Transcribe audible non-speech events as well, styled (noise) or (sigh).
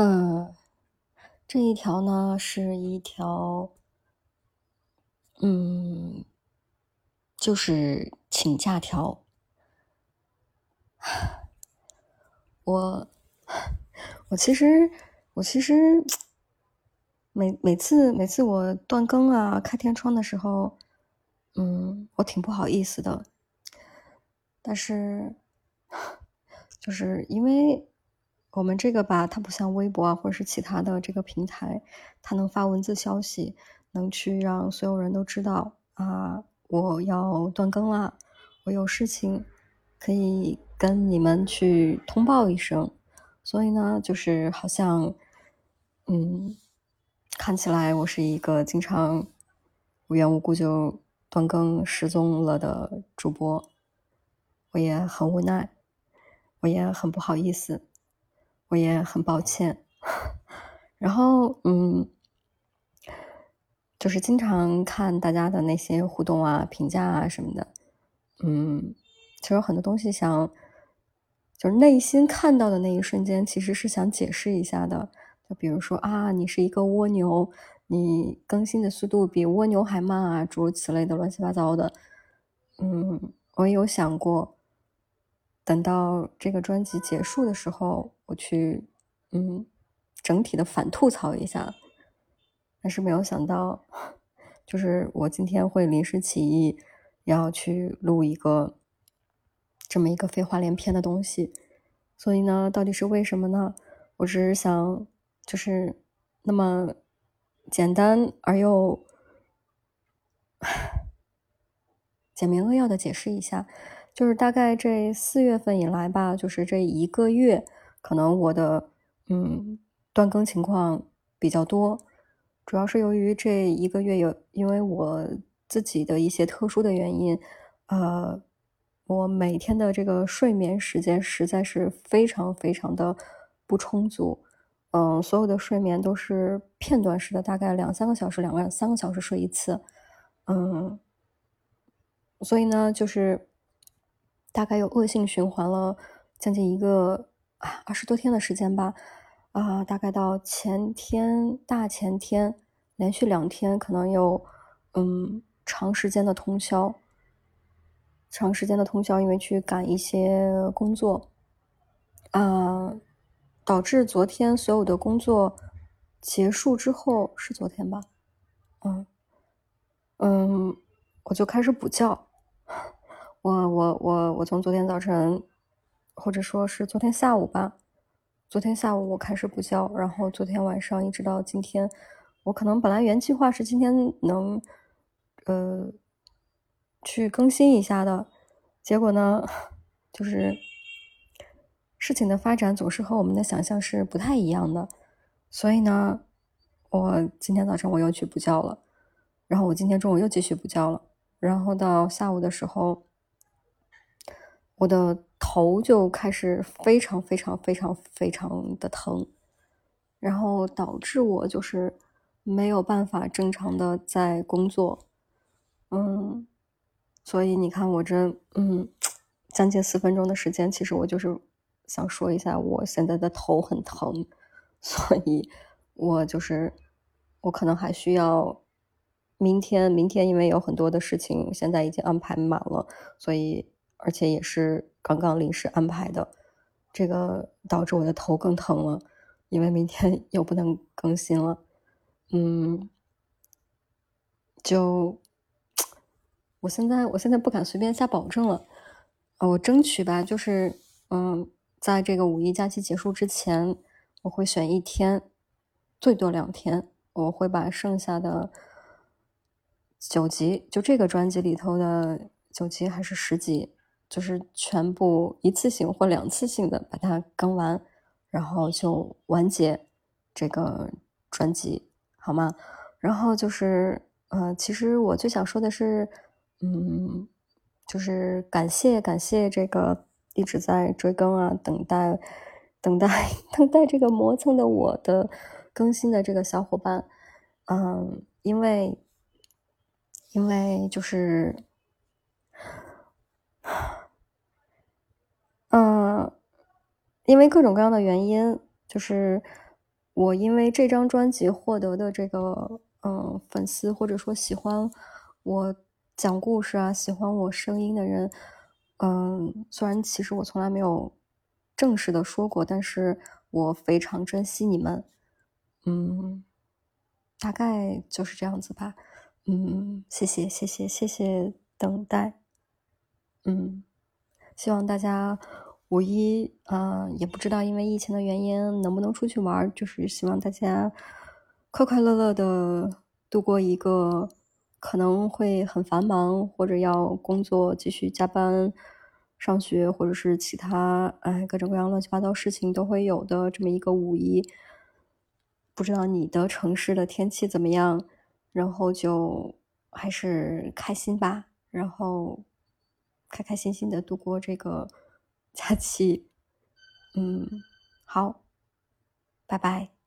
嗯，这一条呢是一条，嗯，就是请假条。(sighs) 我我其实我其实每每次每次我断更啊开天窗的时候，嗯，我挺不好意思的，但是 (sighs) 就是因为。我们这个吧，它不像微博啊，或者是其他的这个平台，它能发文字消息，能去让所有人都知道啊，我要断更啦，我有事情可以跟你们去通报一声。所以呢，就是好像，嗯，看起来我是一个经常无缘无故就断更失踪了的主播，我也很无奈，我也很不好意思。我也很抱歉，然后嗯，就是经常看大家的那些互动啊、评价啊什么的，嗯，其实很多东西想，就是内心看到的那一瞬间，其实是想解释一下的。就比如说啊，你是一个蜗牛，你更新的速度比蜗牛还慢啊，诸如此类的乱七八糟的。嗯，我也有想过。等到这个专辑结束的时候，我去，嗯，整体的反吐槽一下，但是没有想到，(laughs) 就是我今天会临时起意要去录一个这么一个废话连篇的东西，所以呢，到底是为什么呢？我只是想，就是那么简单而又 (sighs) 简明扼要的解释一下。就是大概这四月份以来吧，就是这一个月，可能我的嗯断更情况比较多，主要是由于这一个月有因为我自己的一些特殊的原因，呃，我每天的这个睡眠时间实在是非常非常的不充足，嗯，所有的睡眠都是片段式的，大概两三个小时，两个三个小时睡一次，嗯，所以呢，就是。大概有恶性循环了将近一个啊二十多天的时间吧，啊，大概到前天大前天连续两天可能有嗯长时间的通宵，长时间的通宵，因为去赶一些工作，啊，导致昨天所有的工作结束之后是昨天吧，嗯。嗯，我就开始补觉。我我我我从昨天早晨，或者说是昨天下午吧，昨天下午我开始补觉，然后昨天晚上一直到今天，我可能本来原计划是今天能，呃，去更新一下的，结果呢，就是事情的发展总是和我们的想象是不太一样的，所以呢，我今天早晨我又去补觉了，然后我今天中午又继续补觉了，然后到下午的时候。我的头就开始非常非常非常非常的疼，然后导致我就是没有办法正常的在工作，嗯，所以你看我这嗯将近四分钟的时间，其实我就是想说一下我现在的头很疼，所以我就是我可能还需要明天，明天因为有很多的事情现在已经安排满了，所以。而且也是刚刚临时安排的，这个导致我的头更疼了，因为明天又不能更新了。嗯，就我现在我现在不敢随便下保证了，我争取吧，就是嗯，在这个五一假期结束之前，我会选一天，最多两天，我会把剩下的九集，就这个专辑里头的九集还是十集。就是全部一次性或两次性的把它更完，然后就完结这个专辑，好吗？然后就是，呃，其实我最想说的是，嗯，就是感谢感谢这个一直在追更啊，等待等待等待这个磨蹭的我的更新的这个小伙伴，嗯，因为因为就是。嗯，因为各种各样的原因，就是我因为这张专辑获得的这个，嗯，粉丝或者说喜欢我讲故事啊，喜欢我声音的人，嗯，虽然其实我从来没有正式的说过，但是我非常珍惜你们。嗯，大概就是这样子吧。嗯，谢谢，谢谢，谢谢等待。嗯，希望大家五一，嗯，也不知道因为疫情的原因能不能出去玩，就是希望大家快快乐乐的度过一个可能会很繁忙，或者要工作、继续加班、上学，或者是其他哎各种各样乱七八糟事情都会有的这么一个五一。不知道你的城市的天气怎么样？然后就还是开心吧，然后开开心心的度过这个下期。嗯，好，拜拜。